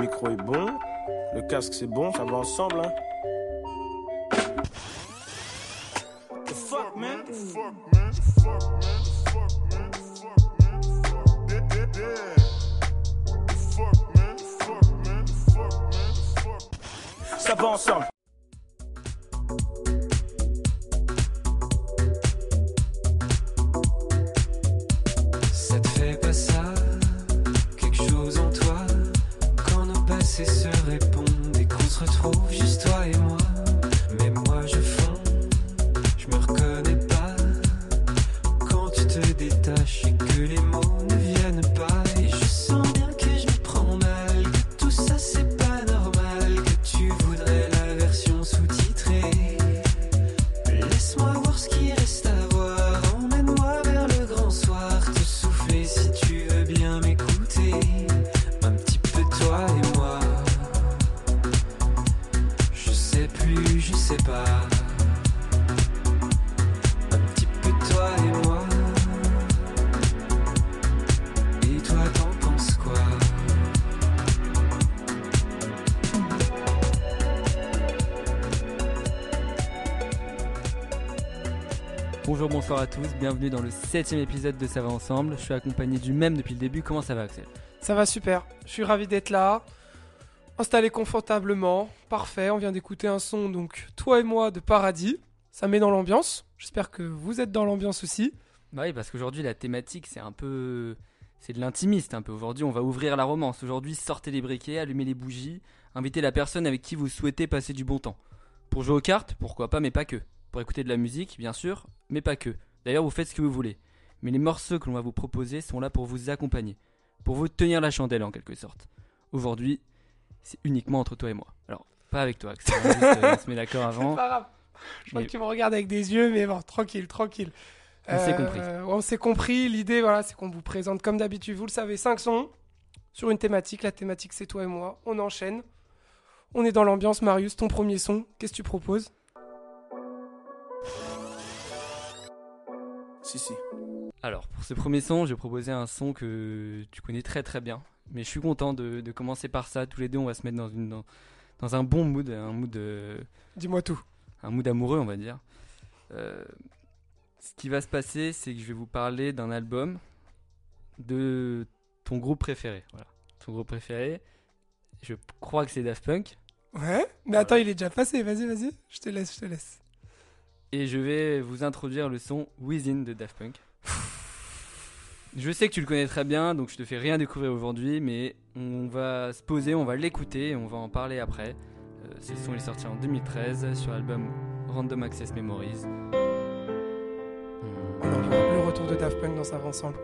micro est bon, le casque c'est bon, ça va ensemble. Hein. The fuck, man? The fuck, man? The fuck, man? The fuck? The fuck? The fuck. Ça va ensemble. Bonjour, bonsoir à tous, bienvenue dans le septième épisode de Ça va ensemble. Je suis accompagné du même depuis le début. Comment ça va, Axel? Ça va super, je suis ravi d'être là, installé confortablement, parfait, on vient d'écouter un son, donc toi et moi de Paradis, ça met dans l'ambiance, j'espère que vous êtes dans l'ambiance aussi. Bah oui, parce qu'aujourd'hui la thématique c'est un peu, c'est de l'intimiste un peu. Aujourd'hui, on va ouvrir la romance. Aujourd'hui, sortez les briquets, allumez les bougies, invitez la personne avec qui vous souhaitez passer du bon temps. Pour jouer aux cartes, pourquoi pas, mais pas que. Pour écouter de la musique, bien sûr, mais pas que. D'ailleurs, vous faites ce que vous voulez. Mais les morceaux que l'on va vous proposer sont là pour vous accompagner, pour vous tenir la chandelle en quelque sorte. Aujourd'hui, c'est uniquement entre toi et moi. Alors, pas avec toi, Axel. Juste, euh, on se met d'accord avant. Pas grave, je crois Mais- que tu me regardes avec des yeux, mais bon, tranquille, tranquille. On s'est compris. On s'est compris, l'idée voilà, c'est qu'on vous présente comme d'habitude, vous le savez, 5 sons sur une thématique, la thématique c'est toi et moi, on enchaîne. On est dans l'ambiance, Marius, ton premier son, qu'est-ce que tu proposes? Si, si. Alors, pour ce premier son, j'ai proposé un son que tu connais très très bien. Mais je suis content de, de commencer par ça. Tous les deux, on va se mettre dans, une, dans, dans un bon mood, un mood, euh, Dis-moi tout. un mood amoureux, on va dire. Euh, ce qui va se passer, c'est que je vais vous parler d'un album de ton groupe préféré. Voilà. Ton groupe préféré, je crois que c'est Daft Punk. Ouais, mais attends, il est déjà passé, vas-y, vas-y, je te laisse, je te laisse. Et je vais vous introduire le son Within de Daft Punk. Je sais que tu le connais très bien, donc je te fais rien découvrir aujourd'hui, mais on va se poser, on va l'écouter, et on va en parler après. Euh, ce son est sorti en 2013 sur l'album Random Access Memories. On entend le retour de Daft Punk dans sa ensemble.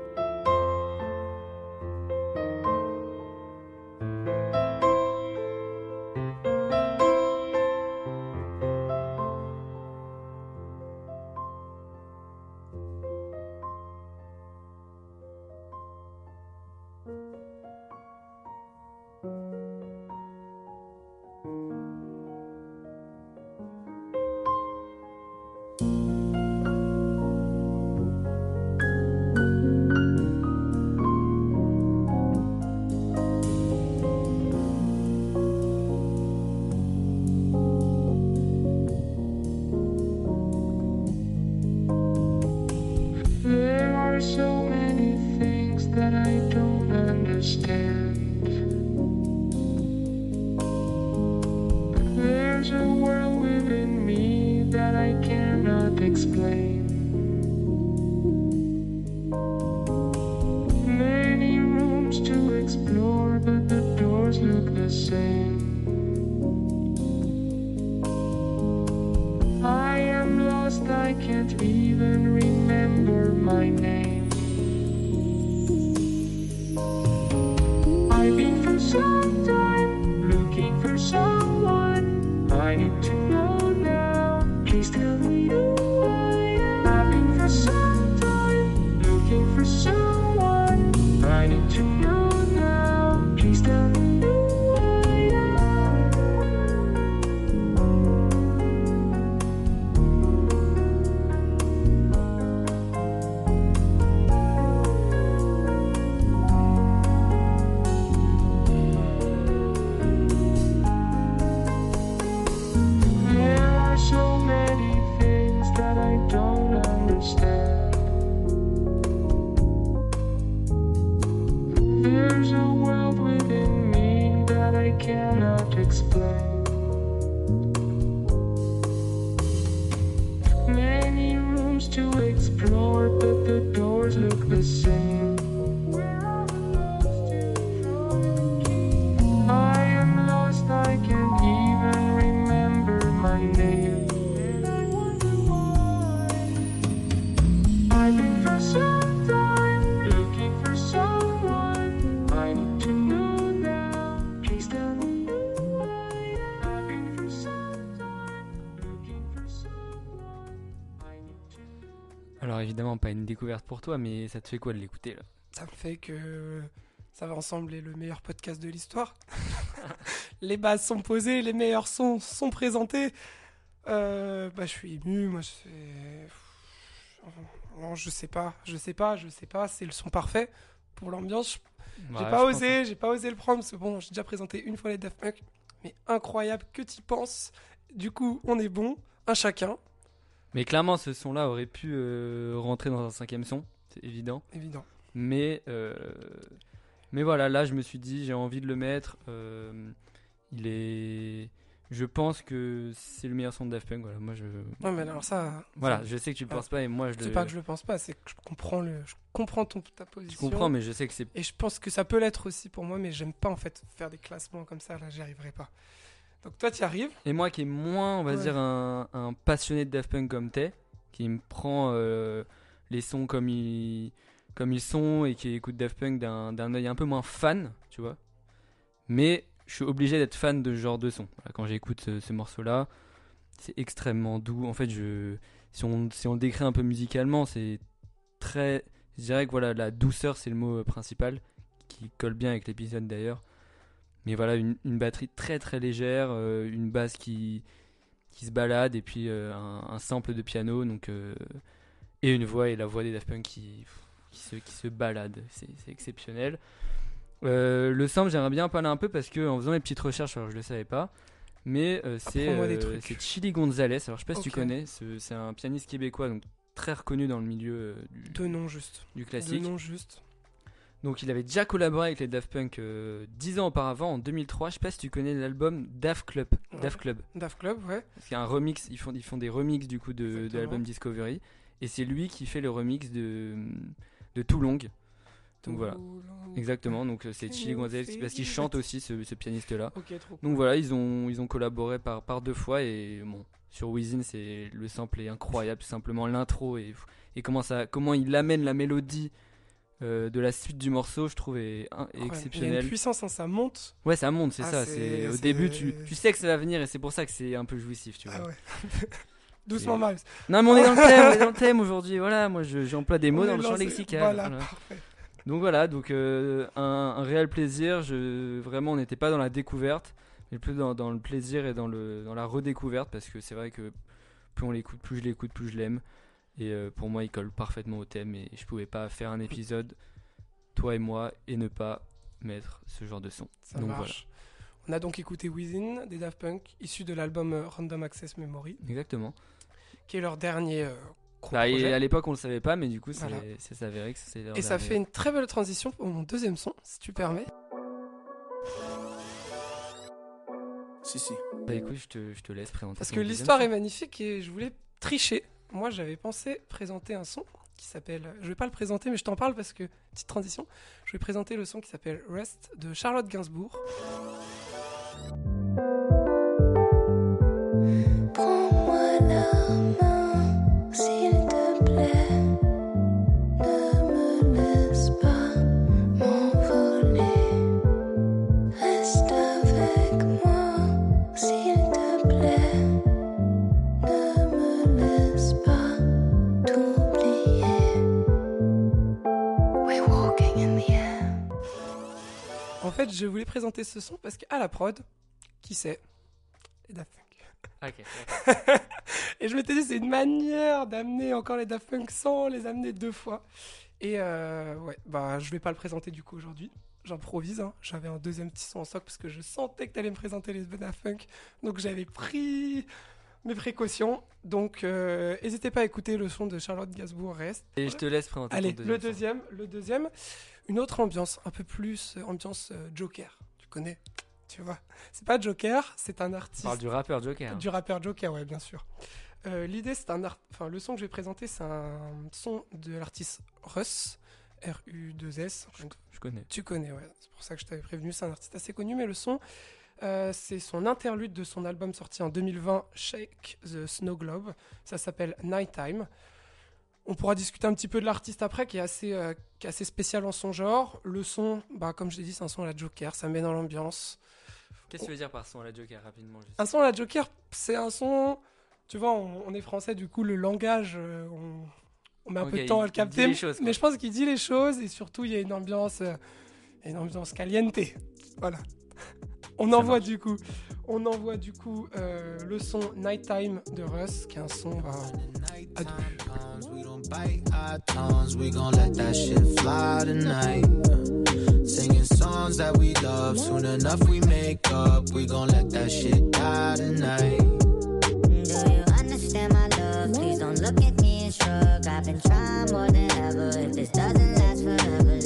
Découverte pour toi, mais ça te fait quoi de l'écouter là? Ça me fait que ça va ensemble le meilleur podcast de l'histoire. les bases sont posées, les meilleurs sons sont présentés. Euh, bah, je suis ému, moi je fais... Non, je sais pas, je sais pas, je sais pas, c'est le son parfait pour l'ambiance. J'ai Ouais, pas osé, j'ai pas osé le prendre, parce que bon, j'ai déjà présenté une fois les Daft Punk, mais incroyable, que t'y penses. Du coup, on est bon, un chacun, Mais clairement, ce son-là aurait pu euh, rentrer dans un cinquième son, c'est évident. évident. Mais, euh, mais voilà, là, je me suis dit, j'ai envie de le mettre. euh, il est. Je pense que c'est le meilleur son de Daft Punk. Voilà, moi, je. Non, mais alors ça. Voilà, je sais que tu le Ah. penses pas et moi, je C'est le. pas que je le pense pas, c'est que je comprends, le, je comprends ton, ta Tu position. comprends, mais je sais que c'est. Et je pense que ça peut l'être aussi pour moi, mais j'aime pas en fait faire des classements comme ça, là j'y arriverai pas. Donc toi tu arrives, Et moi qui est moins, on va Ouais. dire, un, un passionné de Daft Punk comme t'es, qui me prend euh, les sons comme ils, comme ils sont et qui écoute Daft Punk d'un œil un peu moins fan, tu vois. Mais je suis obligé d'être fan de ce genre de son. Voilà, quand j'écoute ce, ce morceau-là, c'est extrêmement doux. En fait, je, si, on, si on le décrit un peu musicalement, c'est très. Je dirais que voilà, la douceur, c'est le mot euh, principal, qui colle bien avec l'épisode d'ailleurs. Mais voilà, une, une batterie très très légère, euh, une basse qui, qui se balade, et puis euh, un, un sample de piano, donc, euh, et une voix, et la voix des Daft Punk qui, qui, se, qui se balade. C'est exceptionnel. Euh, le sample, j'aimerais bien en parler un peu parce que en faisant mes petites recherches, alors je le savais pas, mais euh, c'est euh, Chili Gonzalez. Alors je sais pas si tu connais, ce- c'est un pianiste québécois, donc très reconnu dans le milieu du, noms juste. du classique. juste. Donc il avait déjà collaboré avec les Daft Punk euh, 10 ans auparavant, en 2003. Je sais pas si tu connais l'album Daft Club. Ouais. Daft Club. Daft Club, ouais. C'est un remix, ils font, ils font des remixes du coup de, l'album Discovery. Et c'est lui qui fait le remix de, de Too Long. Donc voilà, exactement. Donc euh, c'est Chili Gonzalez parce qu'il chante aussi ce, ce pianiste-là. Ok, trop. Donc voilà, ils ont, ils ont collaboré par, par deux fois et bon, sur Within, c'est le sample est incroyable, tout simplement l'intro et, et comment ça, comment il amène la mélodie euh, de la suite du morceau, je trouve est, est Incroyable. Il y a une puissance, hein, ça monte. Ouais, ça monte, c'est Ah, ça. c'est- au début, tu, tu sais que ça va venir et c'est pour ça que c'est un peu jouissif, tu vois. Ah ouais. Doucement, Miles. Non, mais on est dans le thème, on est dans le thème aujourd'hui. Voilà, moi je- j'emploie des mots On dans le champ lexical. Voilà, voilà. parfait. Donc voilà, donc euh, un, un réel plaisir. Je, vraiment, on n'était pas dans la découverte, mais plus dans, dans le plaisir et dans, le, dans la redécouverte parce que c'est vrai que plus on l'écoute, plus je l'écoute, plus je l'aime. Et euh, pour moi, il colle parfaitement au thème et je pouvais pas faire un épisode, toi et moi, et ne pas mettre ce genre de son. Ça donc marche. On a donc écouté Within des Daft Punk, issu de l'album euh, Random Access Memory, voilà. Exactement. qui est leur dernier euh, gros Bah, et à l'époque, on le savait pas, mais du coup, c'est Voilà. s'avéré que c'est leur Et ça fait une très belle transition pour mon deuxième son, si tu permets. Si, si. Bah écoute, je te, je te laisse présenter. Parce que l'histoire est magnifique et je voulais tricher. Moi, j'avais pensé présenter un son qui s'appelle. Je vais pas le présenter, mais je t'en parle parce que petite transition. Je vais présenter le son qui s'appelle Rest de Charlotte Gainsbourg. Fait, je voulais présenter ce son parce qu'à la prod, qui sait? Les Daft Punk. Ok. Et je m'étais dit, c'est une manière d'amener encore les Daft Punk sans les amener deux fois. Et euh, ouais, bah je vais pas le présenter du coup aujourd'hui. J'improvise, hein. j'avais un deuxième petit son en stock parce que je sentais que tu allais me présenter les Daft Punk. Donc j'avais pris mes précautions. Donc, euh, n'hésitez pas à écouter le son de Charlotte Gainsbourg Reste. Et je te laisse présenter Allez, ton le deuxième. deuxième, le deuxième, une autre ambiance, un peu plus euh, ambiance euh, Joker. Tu connais, tu vois. C'est pas Joker, c'est un On artiste parle du rappeur Joker. hein. du rappeur Joker, ouais, bien sûr. Euh, L'idée, c'est un art... enfin, le son que je vais présenter, c'est un son de l'artiste Russ, R-U-2-S. Je connais. Tu connais, ouais. C'est pour ça que je t'avais prévenu. C'est un artiste assez connu, mais le son, euh, c'est son interlude de son album sorti en 2020, Shake the Snow Globe. Ça s'appelle Nighttime. On pourra discuter un petit peu de l'artiste après, qui est assez, euh, qui est assez spécial en son genre. Le son, bah, comme je l'ai dit, c'est un son à la Joker. Ça met dans l'ambiance. Qu'est-ce que tu veux dire par son à la Joker rapidement juste? Un son à la Joker, c'est un son. Tu vois, on, on est français, du coup, le langage, euh, on, on met un peu de temps à le capter. choses, mais je pense qu'il dit les choses et surtout, il y a une ambiance, euh, il y a une ambiance caliente. Voilà. On envoie du coup, on envoie du coup euh, le son Nighttime de Russ, qui est un son bah, à bite our tongues. We gon' let that shit fly tonight. Singing songs that we love. Soon enough, we make up. We gon' let that shit die tonight. Do you understand my love? Please don't look at me and shrug. I've been trying more than ever. If this doesn't last forever,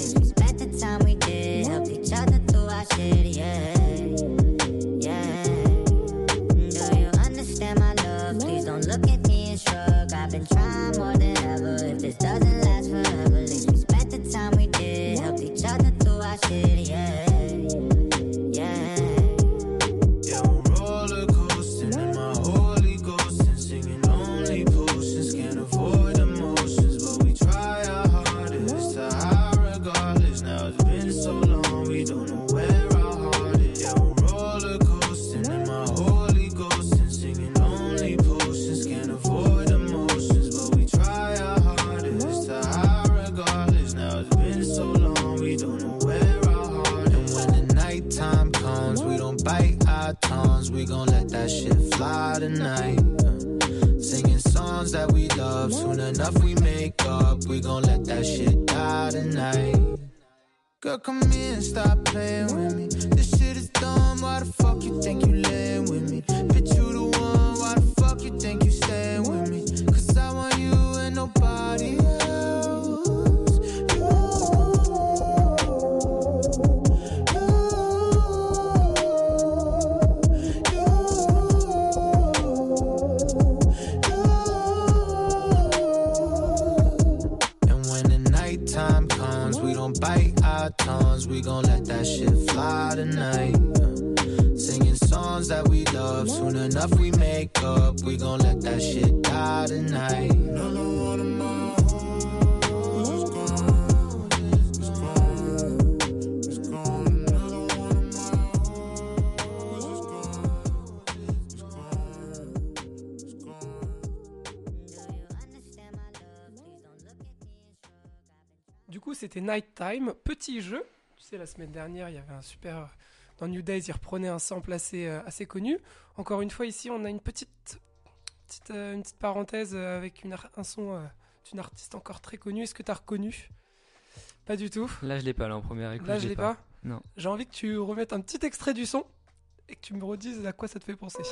tongues. We gon' let that shit fly tonight. Singing songs that we love. Soon enough, we make up. We gon' let that shit die tonight. Girl, come here and stop playing with me. This shit is dumb. Why the fuck you think you laying with me? Bitch, you the one. We gon' let that shit fly tonight. Singing songs that we love. Soon enough, we make up. We gon' let that shit die tonight. Du coup, c'était Nighttime, petit jeu. Tu sais, la semaine dernière, il y avait un super. Dans New Days, ils reprenaient un sample assez, euh, assez connu. Encore une fois, ici, on a une petite, petite, euh, une petite parenthèse euh, avec une un son euh, d'une artiste encore très connue. Est-ce que tu as reconnu? Pas du tout. Là, je l'ai pas, là, en première écoute. Là, je l'ai pas. Non. J'ai envie que tu remettes un petit extrait du son et que tu me redises à quoi ça te fait penser.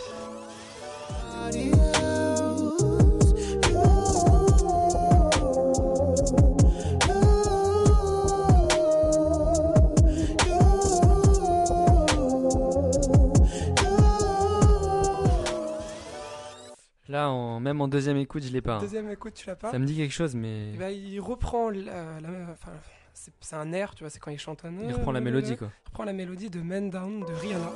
Là, en... même en deuxième écoute, je l'ai pas. hein. Deuxième écoute, tu l'as pas? Ça me dit quelque chose, mais Eh ben, il reprend la, la- enfin, c'est un air, tu vois, c'est quand il chante un il reprend la mélodie, quoi. Il reprend la mélodie de Man Down de Rihanna.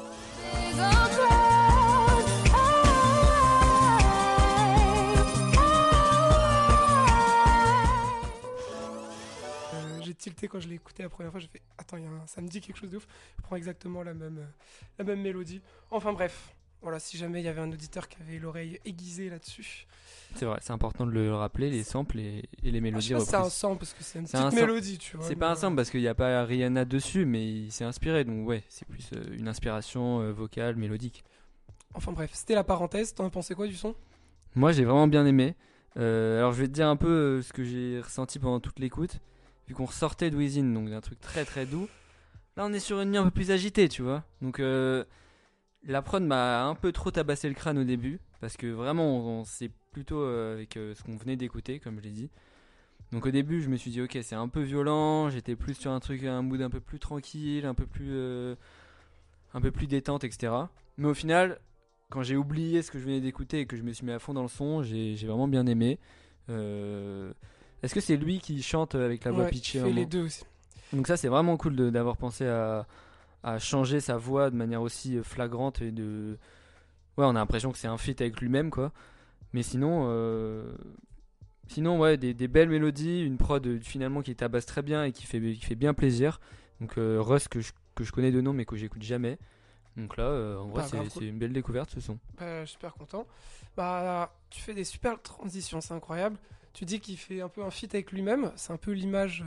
Euh, j'ai tilté quand je l'ai écouté la première fois, j'ai fait attends, y a un- ça me dit quelque chose de ouf. Il prend exactement la même, euh, la même mélodie. Enfin bref, voilà, si jamais il y avait un auditeur qui avait l'oreille aiguisée là-dessus. C'est vrai, c'est important de le rappeler, les samples et, et les Ah, mélodies si c'est un sample parce que c'est une petite un mélodie, tu vois. C'est pas un euh, sample parce qu'il n'y a pas Rihanna dessus, mais il s'est inspiré, donc ouais, c'est plus euh, une inspiration euh, vocale, mélodique. Enfin bref, c'était la parenthèse. T'en as pensé quoi du son? Moi, j'ai vraiment bien aimé. Euh, alors, je vais te dire un peu euh, ce que j'ai ressenti pendant toute l'écoute. Vu qu'on ressortait de Within, donc d'un truc très très doux. Là, on est sur une nuit un peu plus agitée, tu vois. Donc, euh, la prod m'a un peu trop tabassé le crâne au début. parce que vraiment, on, on- c'est plutôt euh, avec euh, ce qu'on venait d'écouter, comme je l'ai dit. Donc au début, je me suis dit, ok, c'est un peu violent, j'étais plus sur un truc, un mood un peu plus tranquille, un peu plus, euh, un peu plus détente, etc. Mais au final, quand j'ai oublié ce que je venais d'écouter et que je me suis mis à fond dans le son, j'ai j'ai vraiment bien aimé. Euh, Est-ce que c'est lui qui chante avec la voix Ouais, pitchée fait les deux aussi. donc ça c'est vraiment cool de- d'avoir pensé à, à changer sa voix de manière aussi euh, flagrante et de ouais on a l'impression que c'est un feat avec lui-même quoi mais sinon euh, sinon ouais des, des belles mélodies une prod euh, finalement qui tabasse très bien et qui fait qui fait bien plaisir donc euh, Russ que je, que je connais de nom mais que j'écoute jamais donc là euh, en vrai Bah, c'est une belle découverte ce son Bah, super content. Bah, tu fais des super transitions, c'est incroyable. Tu dis qu'il fait un peu un feat avec lui-même. C'est un peu l'image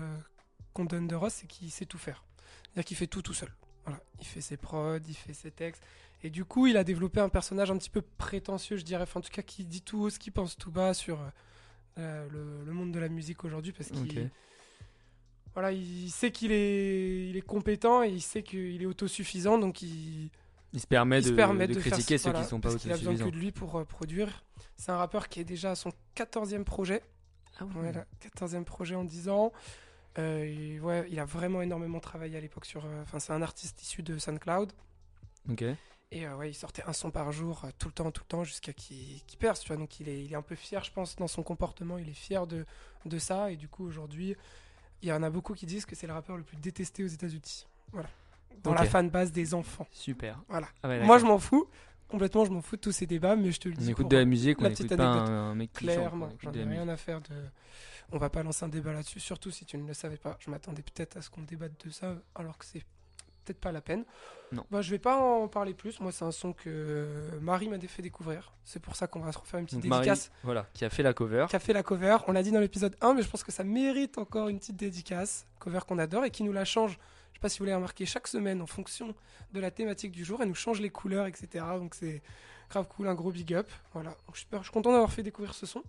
qu'on donne de Ross, c'est qu'il sait tout faire. C'est-à-dire qu'il fait tout tout seul. Voilà. Il fait ses prods, il fait ses textes. Et du coup, il a développé un personnage un petit peu prétentieux, je dirais. Enfin, en tout cas, qui dit tout haut, ce qu'il pense tout bas sur euh, le, le monde de la musique aujourd'hui. Parce qu'il voilà, il sait qu'il est, il est compétent et il sait qu'il est autosuffisant. Donc, il, il se permet il de, se permet de de, faire critiquer ce- ceux voilà, qui sont pas parce qu'il a besoin autosuffisants que de lui pour euh, produire. C'est un rappeur qui est déjà à son 14e projet. ah Voilà, 14e projet en 10 ans. Euh, ouais, il a vraiment énormément travaillé à l'époque sur. euh, Enfin, c'est un artiste issu de SoundCloud. ok Et euh, ouais, il sortait un son par jour, tout le temps, tout le temps, jusqu'à qu'il qu'il perce. Tu vois, donc il est, il est un peu fier, je pense, dans son comportement. Il est fier de, de ça. Et du coup, aujourd'hui, il y en a beaucoup qui disent que c'est le rappeur le plus détesté aux États-Unis. Voilà. Dans la fanbase des enfants. super Voilà. Ah ouais, Moi, je m'en fous. Complètement, je m'en fous de tous ces débats, mais je te le on dis. écoute pour- de la musique on écoute pas un, un mec qui Clairement, on écoute j'en ai rien à faire de. On va pas lancer un débat là-dessus, surtout si tu ne le savais pas. Je m'attendais peut-être à ce qu'on débatte de ça, alors que c'est peut-être pas la peine. Non. Bah, je vais pas en parler plus. Moi, c'est un son que Marie m'a fait découvrir. C'est pour ça qu'on va se refaire une petite Donc Marie, dédicace. voilà, qui a fait la cover. Qui a fait la cover. On l'a dit dans l'épisode 1, mais je pense que ça mérite encore une petite dédicace. Cover qu'on adore et qui nous la change. Je sais pas si vous l'avez remarqué, chaque semaine, en fonction de la thématique du jour, elle nous change les couleurs, etc. Donc c'est grave cool, un gros big up. Voilà. Donc, je, suis, super- je suis content d'avoir fait découvrir ce son.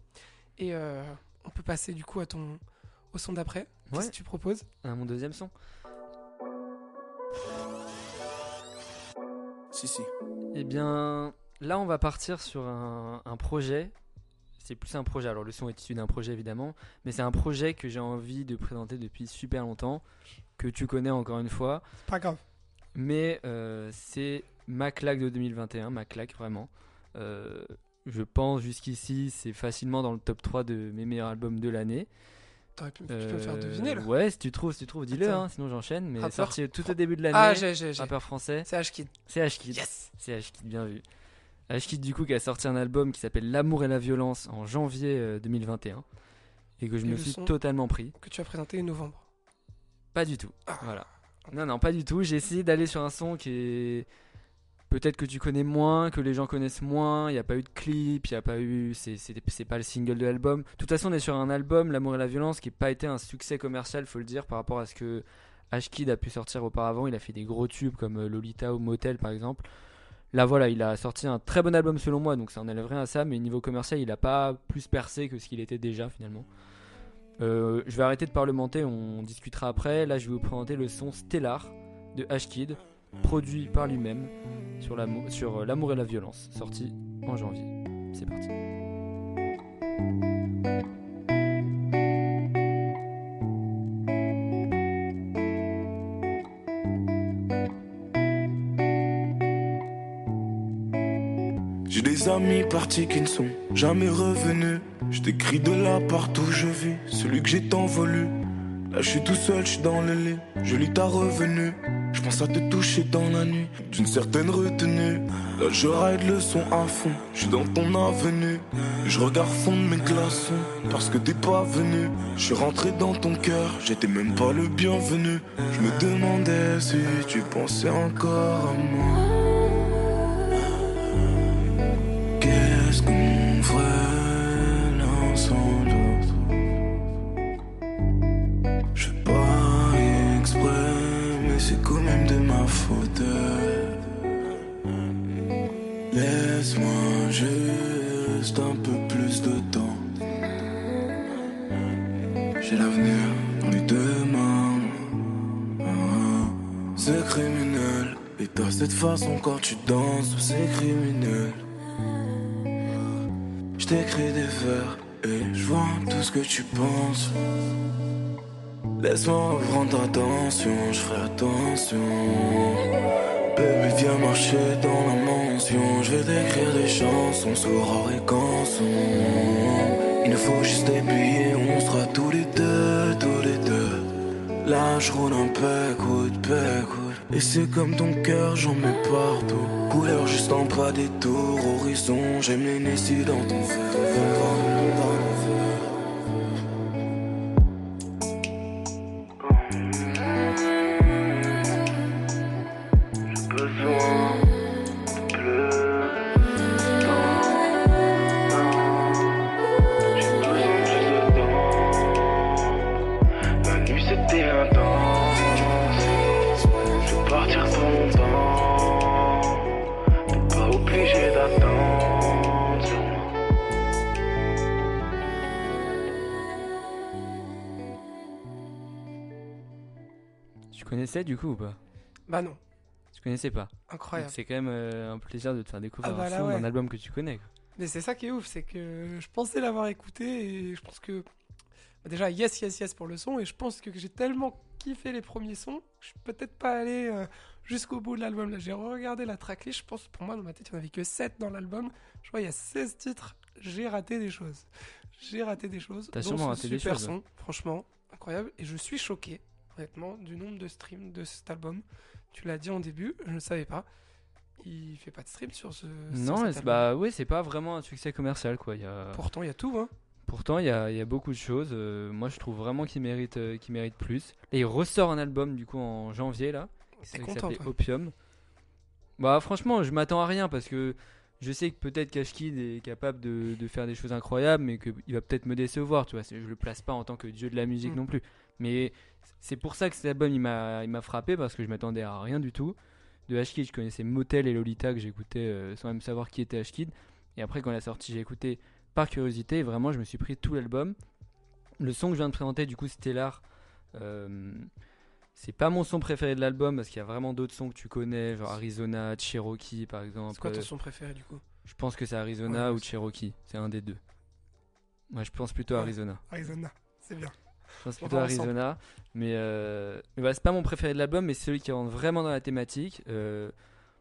Et euh, on peut passer du coup à ton, au son d'après. Qu'est-ce Ouais. que tu proposes? À mon deuxième son. Si, si. Eh bien, là, on va partir sur un, un projet. C'est plus un projet. Alors, le son est issu d'un projet, évidemment. Mais c'est un projet que j'ai envie de présenter depuis super longtemps. Que tu connais encore une fois. Pas grave. Mais euh, c'est ma claque de 2021. Ma claque, vraiment. Euh, je pense jusqu'ici, c'est facilement dans le top 3 de mes meilleurs albums de l'année. T'aurais pu, peux me faire deviner là. Euh, Ouais, si tu trouves, si tu trouves, dis-le, hein, sinon j'enchaîne. Mais Rappeur sorti tout au début de l'année. Ah, j'ai, j'ai, j'ai. rappeur français. C'est H-Kid. C'est Ashkid. Yes C'est Ashkid, bien vu. Ashkid, du coup, qui a sorti un album qui s'appelle L'amour et la violence en janvier euh, 2021. Et que je Et me suis totalement pris. Que tu as présenté en novembre. Pas du tout. Ah. Voilà. Non, non, pas du tout. J'ai essayé d'aller sur un son qui est. Peut-être que tu connais moins, que les gens connaissent moins. Il n'y a pas eu de clip, il n'y a pas eu. C'est pas le single de l'album. De toute façon, on est sur un album, L'amour et la violence, qui n'a pas été un succès commercial, faut le dire, par rapport à ce que Ashkid a pu sortir auparavant. Il a fait des gros tubes comme euh, Lolita ou Motel, par exemple. Là, voilà, il a sorti un très bon album selon moi, donc ça en rien à ça. Mais niveau commercial, il n'a pas plus percé que ce qu'il était déjà finalement. Euh, je vais arrêter de parlementer, on discutera après. Là, je vais vous présenter le son Stellar de Ashkid, produit par lui-même sur euh, l'amour et la violence, sorti en janvier. C'est parti. J'ai des amis partis qui ne sont jamais revenus. Je t'écris de là partout où je vis, celui que j'ai tant voulu. Là je suis tout seul, je suis dans le lit, je lis ta revenue. Je pense à te toucher dans la nuit, d'une certaine retenue. Là je ride le son à fond, je suis dans ton avenue. Je regarde fondre mes glaçons, parce que t'es pas venu. Je suis rentré dans ton cœur, j'étais même pas le bienvenu. Je me demandais si tu pensais encore à moi. Façon quand tu danses, c'est criminel. Je t'écris des vers et je vois tout ce que tu penses. Laisse-moi prendre attention, je ferai attention. Baby, viens marcher dans la mention. Je vais t'écrire des chansons, soir et canson. Il nous faut juste des on sera tous les deux, tous les deux. Là, je roule un pécoute, pécoute. Et c'est comme ton cœur, j'en mets partout. Couleur juste en pas des tours, horizon. J'aime les dans ton verre. Connaissais du coup ou pas? Bah non, Tu connaissais pas? incroyable. C'est quand même euh, un plaisir de te faire découvrir Ah bah un là, son ouais. d'un album que tu connais. quoi. Mais c'est ça qui est ouf, c'est que je pensais l'avoir écouté et je pense que. bah déjà, yes, yes, yes pour le son, et je pense que j'ai tellement kiffé les premiers sons, je suis peut-être pas allé euh, jusqu'au bout de l'album. Là, j'ai regardé la tracklist, je pense pour moi, dans ma tête, il n'y en avait que 7 dans l'album. Je vois, il y a 16 titres, j'ai raté des choses. J'ai raté des choses. T'as sûrement raté des choses, son, franchement, incroyable, et je suis choqué, honnêtement, du nombre de streams de cet album. Tu l'as dit en début, je ne savais pas. Il fait pas de stream sur ce. sur Non, cet c'est- album. bah oui, c'est pas vraiment un succès commercial quoi. Il y a... Pourtant, il y a tout, hein. Pourtant, il y y a beaucoup de choses. euh, moi, je trouve vraiment qu'il mérite, euh, qu'il mérite plus. Et il ressort un album du coup en janvier là. Qui content, toi. Opium. Bah franchement, je m'attends à rien parce que je sais que peut-être Cash Kid est capable de, de faire des choses incroyables, mais qu'il va peut-être me décevoir. Tu vois, C'est- je le place pas en tant que dieu de la musique Mm. non plus. Mais c'est pour ça que cet album il m'a, frappé parce que je m'attendais à rien du tout. De H-Kid, je connaissais Motel et Lolita que j'écoutais euh, sans même savoir qui était H-Kid. Et après, quand il a sorti, j'ai écouté par curiosité. Et vraiment, je me suis pris tout l'album. Le son que je viens de présenter, du coup, Stellar, euh, c'est pas mon son préféré de l'album parce qu'il y a vraiment d'autres sons que tu connais, genre Arizona, Cherokee par exemple. C'est quoi ton Euh, son préféré du coup? Je pense que c'est Arizona Ouais, ou Cherokee, c'est un des deux. Moi, je pense plutôt Ouais. Arizona. Arizona, c'est bien. Je pense plutôt. Arizona. Mais, euh, mais voilà, c'est pas mon préféré de l'album, mais c'est celui qui rentre vraiment dans la thématique. euh,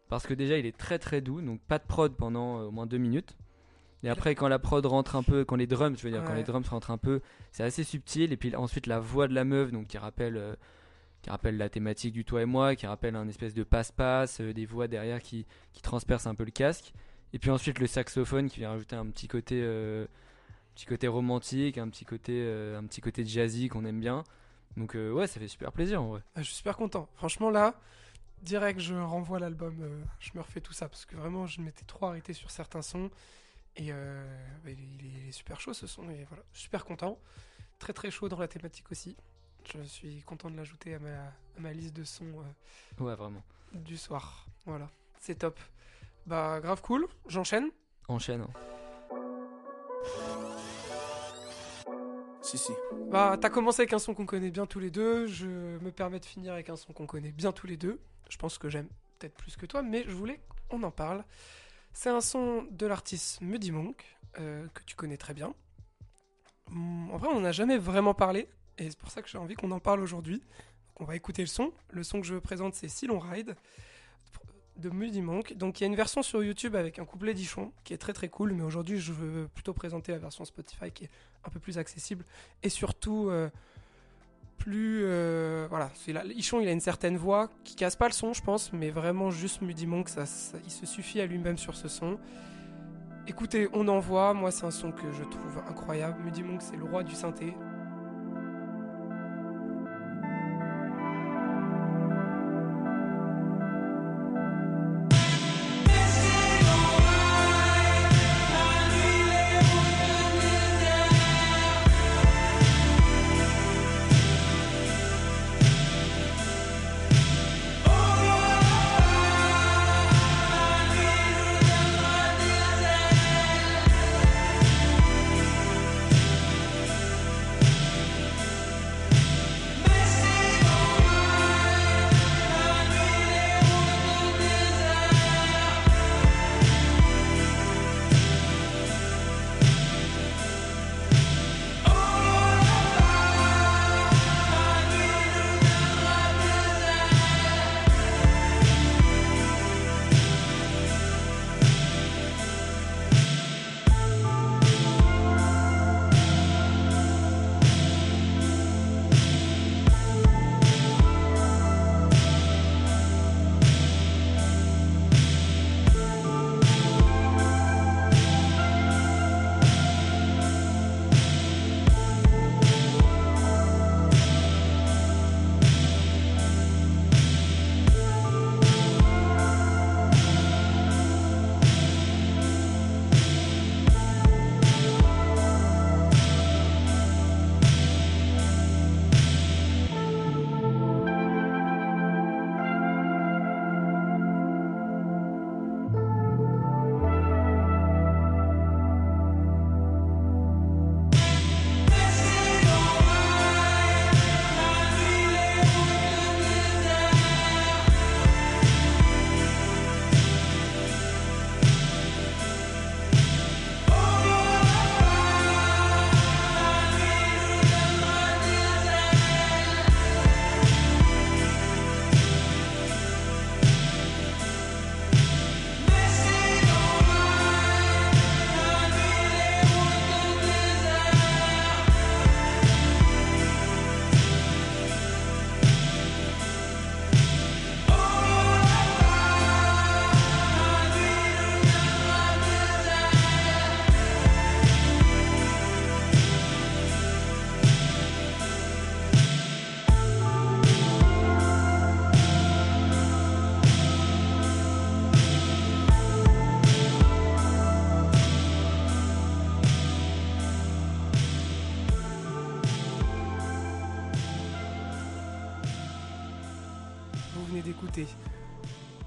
parce que déjà, il est très très doux, donc pas de prod pendant euh, au moins deux minutes. Et après, quand la prod rentre un peu, quand les drums, je veux dire, quand les drums rentrent un peu, c'est assez subtil. Et puis ensuite, la voix de la meuf, donc qui rappelle, qui rappelle la thématique du toi et moi, qui rappelle un espèce de passe-passe, des voix derrière qui, qui transpercent un peu le casque. Et puis ensuite, le saxophone qui vient rajouter un petit côté, petit côté romantique, un petit côté, euh, un petit côté jazzy qu'on aime bien. Donc euh, ouais, ça fait super plaisir en vrai. Ah, Je suis super content. Franchement, là, direct, je renvoie l'album. euh, je me refais tout ça parce que vraiment, je m'étais trop arrêté sur certains sons. Et bah, il, est, il est super chaud ce son. Et voilà, je suis super content. Très très chaud dans la thématique aussi. Je suis content de l'ajouter à ma, à ma liste de sons Ouais, vraiment. du soir. Voilà, c'est top. Bah, grave cool. J'enchaîne. Enchaîne. hein. Bah, t'as commencé avec un son qu'on connaît bien tous les deux. Je me permets de finir avec un son qu'on connaît bien tous les deux. Je pense que j'aime peut-être plus que toi, mais je voulais qu'on en parle. C'est un son de l'artiste Muddy Monk, euh, que tu connais très bien. Hum, En vrai, on n'a jamais vraiment parlé, et c'est pour ça que j'ai envie qu'on en parle aujourd'hui. On va écouter le son. Le son que je présente, c'est Si l'on ride de Muddy Monk. Donc il y a une version sur YouTube avec un couplet d'Ichon qui est très très cool, mais aujourd'hui je veux plutôt présenter la version Spotify qui est un peu plus accessible et surtout euh, plus euh, voilà. Ichon il a une certaine voix qui casse pas le son je pense mais vraiment juste Muddy Monk ça, il se suffit à lui-même sur ce son. Écoutez on envoie. Moi c'est un son que je trouve incroyable. Muddy Monk c'est le roi du synthé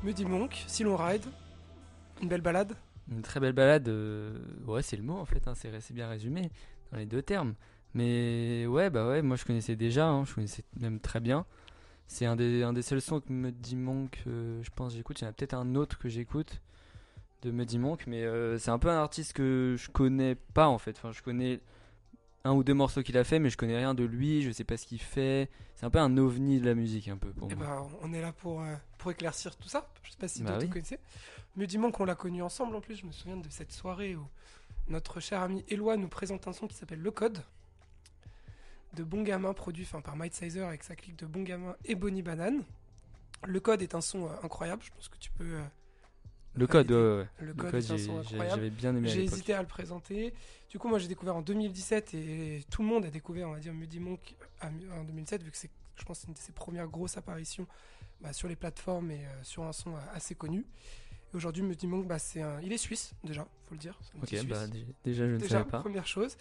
Muddy Monk, Si l'on ride, une belle balade. Une très belle balade, euh, ouais, c'est le mot en fait, hein, c'est c'est bien résumé dans les deux termes. Mais ouais, bah ouais, moi je connaissais déjà, hein, je connaissais même très bien. C'est un des, un des seuls sons que Muddy Monk, euh, je pense, j'écoute. Il y en a peut-être un autre que j'écoute de Muddy Monk, mais euh, c'est un peu un artiste que je connais pas en fait. Enfin, je connais un ou deux morceaux qu'il a fait, mais je connais rien de lui, je sais pas ce qu'il fait. C'est un peu un ovni de la musique, un peu pour Et moi. ben, on est là pour, euh, pour éclaircir tout ça. Je sais pas si Bah oui. connaissaient. Muddy Monk, on l'a connu ensemble en plus. Je me souviens de cette soirée où notre cher ami Eloi nous présente un son qui s'appelle Le Code de Bon Gamin, produit enfin, par Mike Sizer avec sa clique de Bon Gamin et Bonnie Banane. Le Code est un son euh, incroyable. Je pense que tu peux. euh, Le code, ouais, ouais. Le Code j'avais bien aimé J'ai hésité à le présenter. Du coup, moi, j'ai découvert en 2017 et tout le monde a découvert, on va dire, Muddy Monk en 2007, vu que c'est, je pense, une de ses premières grosses apparitions bah, sur les plateformes et euh, sur un son euh, assez connu. Et aujourd'hui, Muddy Monk, bah, c'est un... il est suisse, déjà, faut le dire. Ok, bah déjà je ne Déjà, savais pas. première chose.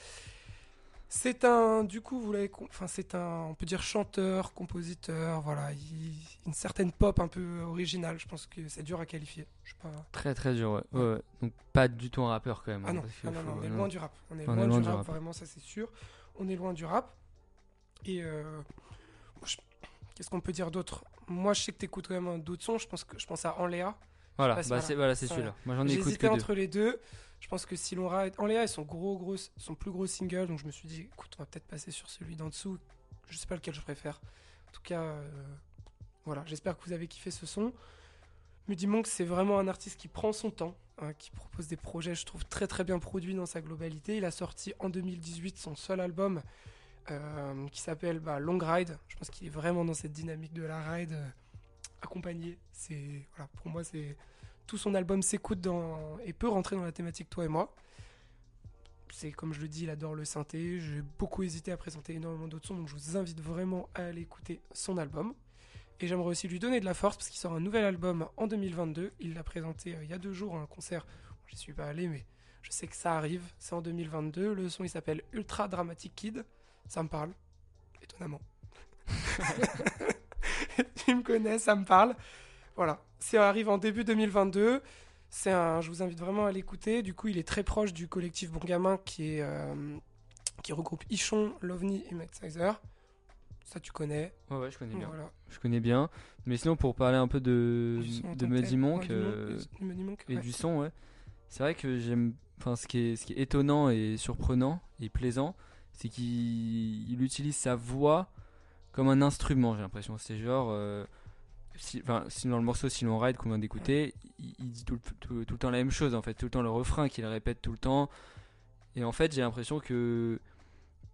C'est un, du coup, vous l'avez, enfin, c'est un, on peut dire chanteur, compositeur, voilà, il- une certaine pop un peu originale. Je pense que c'est dur à qualifier. Je sais pas. Très très dur, ouais. ouais. ouais. Donc pas du tout un rappeur quand même. Ah hein, non, ah non, on est loin du rap. On est On loin, du, rap, vraiment, ça c'est sûr. On est loin du rap. Et euh, je- qu'est-ce qu'on peut dire d'autre? Moi, je sais que t'écoutes quand même d'autres sons. Je pense que je pense à Enléa. Voilà, si bah, voilà. c'est voilà, c'est celui-là. Moi j'en que deux. entre les deux. Je pense que si l'on ride, Enléa est son gros, gros, son plus gros single. Donc je me suis dit, écoute, on va peut-être passer sur celui d'en dessous. Je sais pas lequel je préfère. En tout cas, euh, voilà. J'espère que vous avez kiffé ce son. Muddy c'est vraiment un artiste qui prend son temps, hein, qui propose des projets, je trouve, très très bien produits dans sa globalité. Il a sorti en 2018 son seul album euh, qui s'appelle bah, Long Ride. Je pense qu'il est vraiment dans cette dynamique de la ride euh, accompagnée. C'est voilà, pour moi, c'est tout son album s'écoute dans et peut rentrer dans la thématique toi et moi. C'est comme je le dis, il adore le synthé. J'ai beaucoup hésité à présenter énormément d'autres sons, donc je vous invite vraiment à aller écouter son album. Et j'aimerais aussi lui donner de la force parce qu'il sort un nouvel album en 2022. Il l'a présenté euh, il y a deux jours à un concert. J'y suis pas allé, mais je sais que ça arrive. C'est en 2022. Le son il s'appelle Ultra Dramatic Kid. Ça me parle, étonnamment. tu me connais, ça me parle. Voilà, ça arrive en début 2022. C'est un, je vous invite vraiment à l'écouter. Du coup, il est très proche du collectif Bon Gamin qui est euh, qui regroupe Ichon, Lovni et Matt Sizer. Ça, tu connais. Ouais, ouais, je connais bien. Voilà. Je connais bien. Mais sinon, pour parler un peu de, de Muddy. Monk euh, Monk, Muddy Monk, et ouais. du son, ouais. C'est vrai que j'aime. Enfin, ce qui, est, ce qui est étonnant et surprenant et plaisant, c'est qu'il il utilise sa voix comme un instrument, j'ai l'impression. C'est genre. euh, si, enfin, si dans le morceau Si l'on ride qu'on vient d'écouter, il, il dit tout tout- le temps la même chose, en fait. Tout le temps le refrain qu'il répète tout le temps. Et en fait, j'ai l'impression que.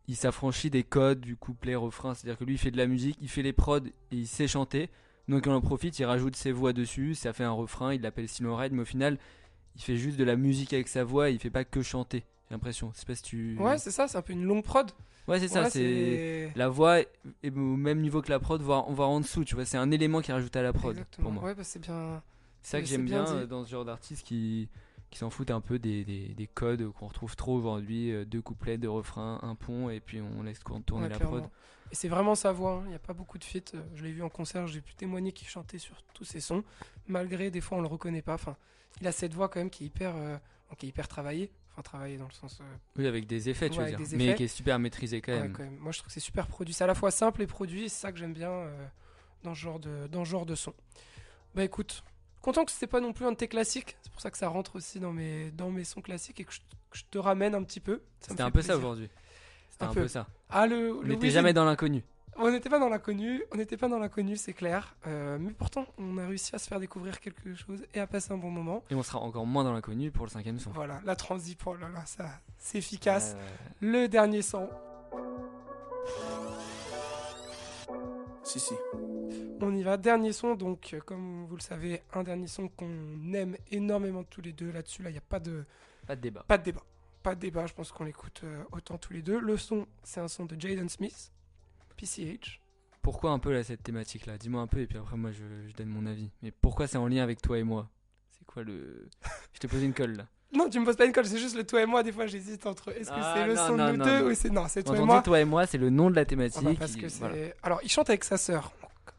Il s'affranchit des codes du couplet refrain, c'est-à-dire que lui il fait de la musique, il fait les prods et il sait chanter. Donc on en profite, il rajoute ses voix dessus, ça fait un refrain, il l'appelle Silent Ride, mais au final, il fait juste de la musique avec sa voix, il fait pas que chanter. L'impression. C'est pas si tu. Ouais, c'est ça, c'est un peu une longue prod. Ouais, c'est ça. Ouais, c'est la voix est est au même niveau que la prod, voire, voire en dessous. Tu vois, c'est un élément qui rajoute à la prod Exactement. pour moi. Ouais, bah, c'est bien. C'est ça que j'aime bien dit. euh, dans ce genre d'artistes qui qui s'en foutent un peu des, des, des codes qu'on retrouve trop aujourd'hui, euh, deux couplets, deux refrains, un pont et puis on laisse tourner Ouais, la prod. Et c'est vraiment sa voix, hein. il n'y a pas beaucoup de feats. Euh, Je l'ai vu en concert, j'ai pu témoigner qu'il chantait sur tous ses sons, malgré des fois on le reconnaît pas. Enfin, il a cette voix quand même qui est hyper, euh, qui est hyper travaillée. Enfin, travaillée dans le sens. euh, Oui, avec des effets, tu Ouais, veux dire, mais qui est super maîtrisé quand ouais, même. quand même. Moi je trouve que c'est super produit. C'est à la fois simple et produit, c'est ça que j'aime bien euh, dans, ce genre de, dans ce genre de son. Bah écoute, content que c'était pas non plus un de tes classiques. C'est pour ça que ça rentre aussi dans mes, dans mes sons classiques et que je, que je te ramène un petit peu. C'était un peu ça aujourd'hui. C'était Un un, peu. peu ça. Ah, le, On n'était jamais dans l'inconnu. On n'était pas dans l'inconnu, on n'était pas dans l'inconnu, c'est clair. Euh, mais pourtant, on a réussi à se faire découvrir quelque chose et à passer un bon moment. Et on sera encore moins dans l'inconnu pour le cinquième son. Voilà, la transi, oh là là, ça, c'est efficace. Euh, Le dernier son, Si, si. on y va. Dernier son, donc, euh, comme vous le savez, un dernier son qu'on aime énormément tous les deux. Là-dessus, là, il n'y a pas de, pas de débat. pas de débat. Pas de débat, je pense qu'on l'écoute autant tous les deux. Le son, c'est un son de Jaden Smith, PCH. Pourquoi un peu là cette thématique là Dis-moi un peu et puis après moi je, je donne mon avis. Mais pourquoi c'est en lien avec toi et moi? C'est quoi le Je t'ai posé une colle là. Non, tu me poses pas une colle, c'est juste le toi et moi. Des fois, j'hésite entre est-ce que Ah, c'est le non, son de nous deux non. ou c'est. Non, c'est toi et moi. toi et moi, c'est le nom de la thématique. Ah bah, parce que voilà. Alors, il chante avec sa sœur.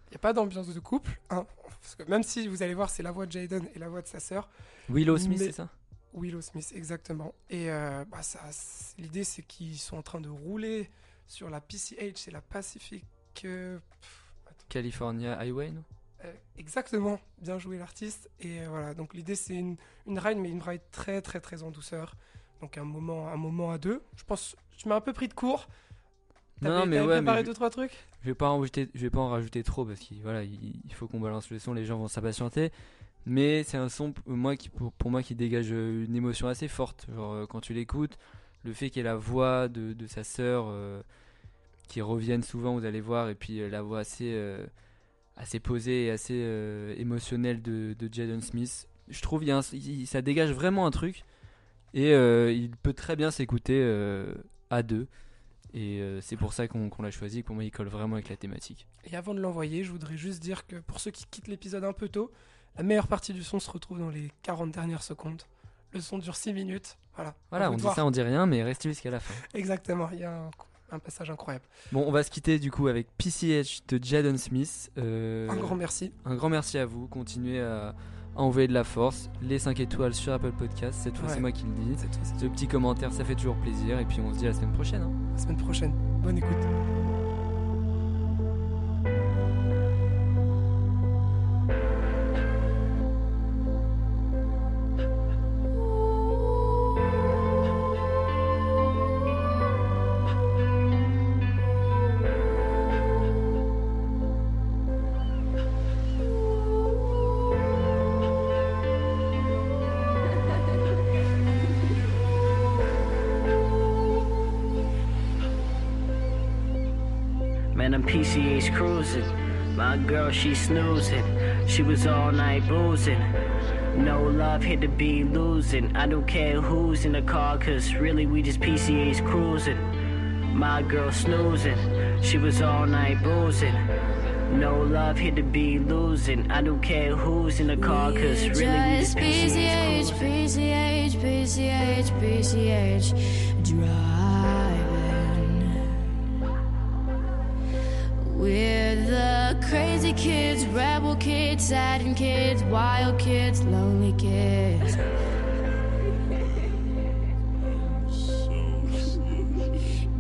Il n'y a pas d'ambiance de couple. hein, parce que même si vous allez voir, c'est la voix de Jaden et la voix de sa sœur. Willow Smith, Mais- c'est ça? Willow Smith, exactement. Et euh, bah, l'idée, c'est qu'ils sont en train de rouler sur la PCH, c'est la Pacific. euh, pff, California Highway, non? Euh, exactement, bien joué l'artiste. Et euh, voilà, donc l'idée, c'est une, une ride, mais une ride très, très, très en douceur. Donc un moment, un moment à deux. Je pense, tu m'as un peu pris de court. Non, mais ouais, préparé mais je, deux, trois trucs? je vais pas en rajouter, je vais pas en rajouter trop parce qu'il voilà, il, il faut qu'on balance le son, les gens vont s'impatienter. Mais c'est un son moi qui pour, pour moi qui dégage une émotion assez forte. Genre quand tu l'écoutes, le fait qu'il y ait la voix de, sa sœur euh, qui revienne souvent, vous allez voir, et puis euh, la voix assez euh, assez posée et assez émotionnelle de, de Jaden Smith. Je trouve ça dégage vraiment un truc et il peut très bien s'écouter à deux. Et c'est pour ça qu'on qu'on l'a choisi. Pour moi, il colle vraiment avec la thématique. Et avant de l'envoyer, je voudrais juste dire que pour ceux qui quittent l'épisode un peu tôt, la meilleure partie du son se retrouve dans les 40 dernières secondes. Le son dure 6 minutes. Voilà. Voilà, on dit voir. ça, on dit rien, mais restez jusqu'à la fin. Exactement, il y a un, un passage incroyable. Bon, on va se quitter du coup avec PCH de Jaden Smith. Euh, Un grand merci. un grand merci à vous. Continuez à, à envoyer de la force. Les 5 étoiles sur Apple Podcast. Cette fois, Ouais. c'est moi qui le dis. Cette fois-ci, Ce petit commentaire, ça fait toujours plaisir. Et puis, on se dit à la semaine prochaine. hein. la semaine prochaine. Bonne écoute. She snoozing. She was all night boozing. No love here to be losing. I don't care who's in the car, cause really we just PCH cruising. My girl snoozing. She was all night boozing. No love here to be losing. I don't care who's in the car, cause really we just PCH PCH. PCH, PCH, driving. We're crazy kids, rebel kids, saddened kids, wild kids, lonely kids.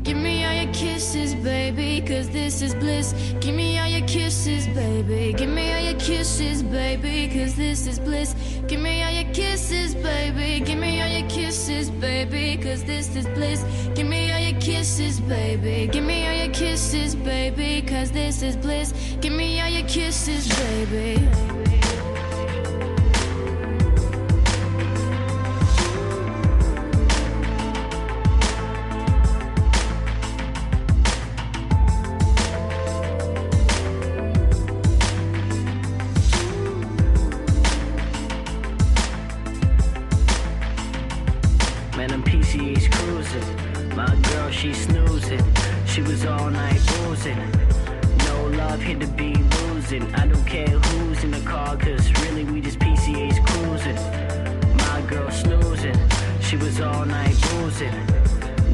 Give me all your kisses, baby, cause this is bliss. Give me all your kisses, baby. Give me all your kisses, baby, cause this is bliss. Give me all your kisses, baby. Give me all your kisses, baby, cause this is bliss. Give me kisses, baby. Give me all your kisses, baby, cause this is bliss. Give me all your kisses, baby. Man, I'm PCH cruising. My girl, she snoozing. She was all night boozing. No love here to be losing. I don't care who's in the car, cause really we just PCH cruising. My girl snoozing. She was all night boozing.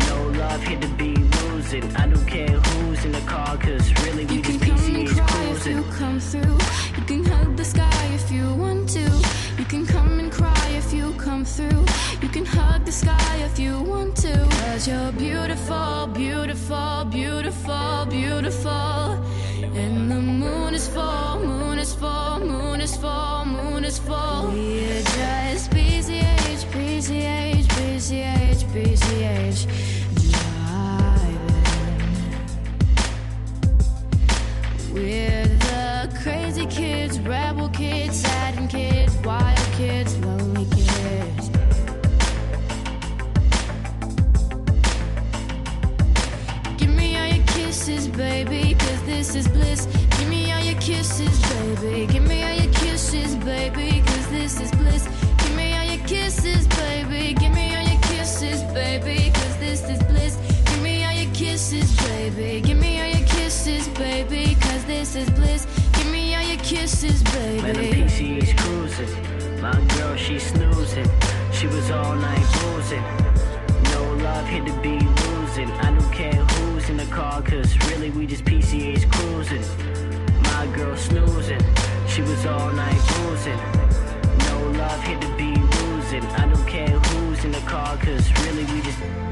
No love here to be losing. I don't care who's in the car, cause really we You can just come and cry if you cruising. come through. You can hug the sky if you want to. You can come and cry if you come through. You can hug the sky if you want to. Cause you're beautiful, beautiful, beautiful, beautiful. And the moon is full, moon is full, moon is full, moon is full. We're just PCH, PCH, PCH, PCH. Driving. We're the crazy kids, rebel kids, saddened kids, wild kids, lonely kids. Give me all your kisses, baby, cause this is bliss. Give me all your kisses, baby. Give me all your kisses, baby, cause this is bliss. Give me all your kisses, baby. Give me all your kisses, baby, cause this is bliss. Give me all your kisses, baby. Give me all your kisses, baby, cause this is bliss. Give me all your kisses, Man, I'm baby. PCH cruising. My girl, she snoozing. She was all night boozing. No love here to be losing. I don't care who's in the car, cause really we just PCH cruising. My girl snoozing. She was all night boozing. No love, hit the beat losing. I don't care who's in the car, cause really we just.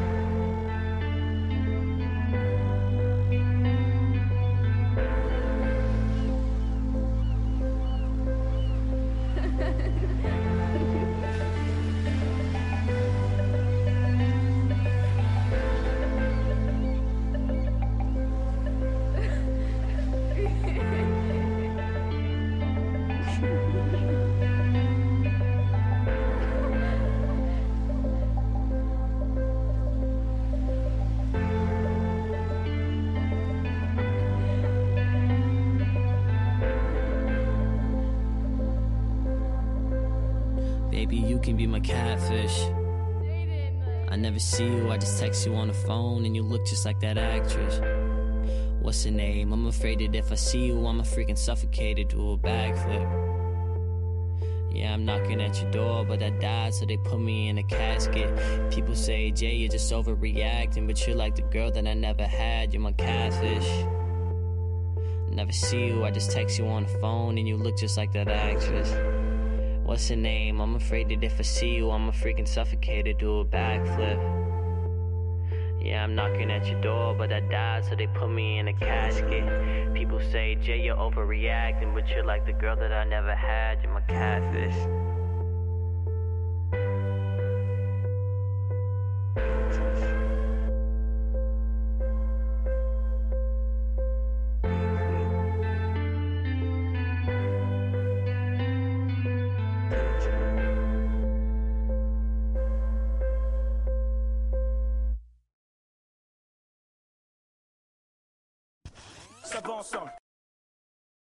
Baby, you can be my catfish. I never see you, I just text you on the phone, and you look just like that actress. What's her name? I'm afraid that if I see you, I'ma freaking suffocate do a backflip. Yeah, I'm knocking at your door, but I died, so they put me in a casket. People say, Jay, you're just overreacting, but you're like the girl that I never had. You're my catfish. Never see you, I just text you on the phone, and you look just like that actress. What's her name? I'm afraid that if I see you, I'ma freaking suffocate do a backflip. Yeah, I'm knocking at your door, but I died, so they put me in a casket. People say, Jay, you're overreacting, but you're like the girl that I never had. You're my catfish.